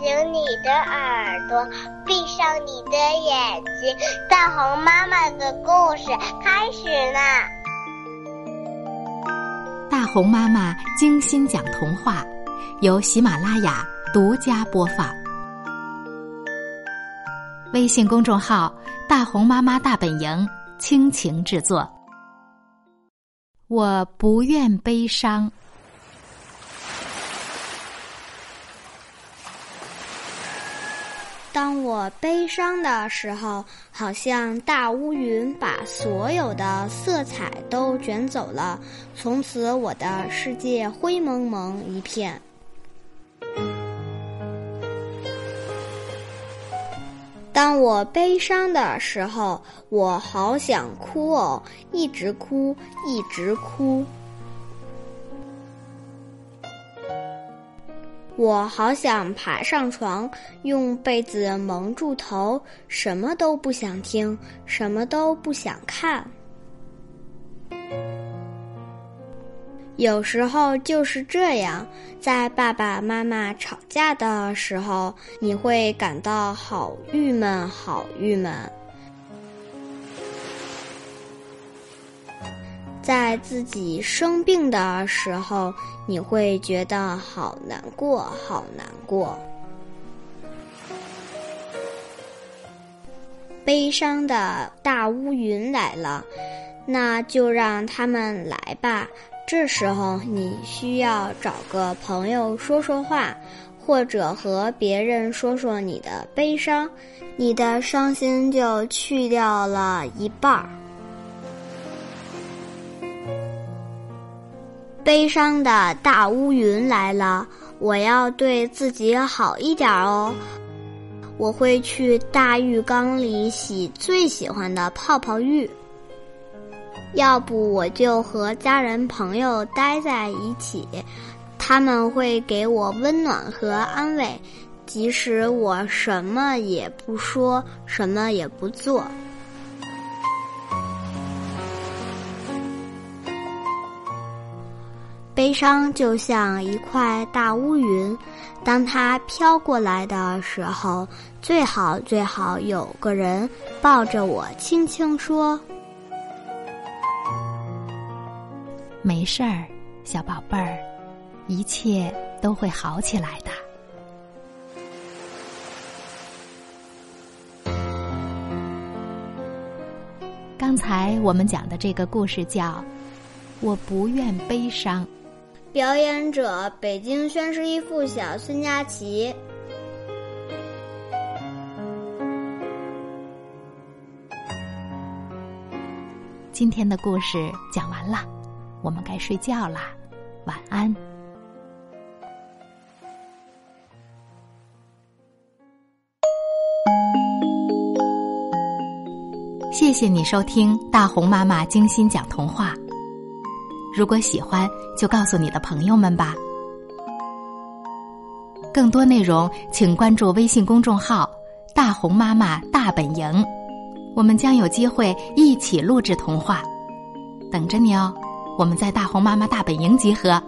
醒你的耳朵，闭上你的眼睛，大红妈妈的故事开始啦！大红妈妈精心讲童话，由喜马拉雅独家播放。微信公众号“大红妈妈大本营”倾情制作。我不愿悲伤。当我悲伤的时候，好像大乌云把所有的色彩都卷走了，从此我的世界灰蒙蒙一片。当我悲伤的时候，我好想哭哦，一直哭，一直哭。我好想爬上床，用被子蒙住头，什么都不想听，什么都不想看。有时候就是这样，在爸爸妈妈吵架的时候，你会感到好郁闷，好郁闷。在自己生病的时候，你会觉得好难过，好难过。悲伤的大乌云来了，那就让他们来吧。这时候，你需要找个朋友说说话，或者和别人说说你的悲伤，你的伤心就去掉了一半儿。悲伤的大乌云来了，我要对自己好一点哦。我会去大浴缸里洗最喜欢的泡泡浴。要不我就和家人朋友待在一起，他们会给我温暖和安慰，即使我什么也不说，什么也不做。悲伤就像一块大乌云，当它飘过来的时候，最好最好有个人抱着我，轻轻说：“没事儿，小宝贝儿，一切都会好起来的。”刚才我们讲的这个故事叫《我不愿悲伤》。表演者：北京宣师一附小孙佳琪。今天的故事讲完了，我们该睡觉啦，晚安。谢谢你收听大红妈妈精心讲童话。如果喜欢，就告诉你的朋友们吧。更多内容，请关注微信公众号“大红妈妈大本营”，我们将有机会一起录制童话，等着你哦。我们在大红妈妈大本营集合。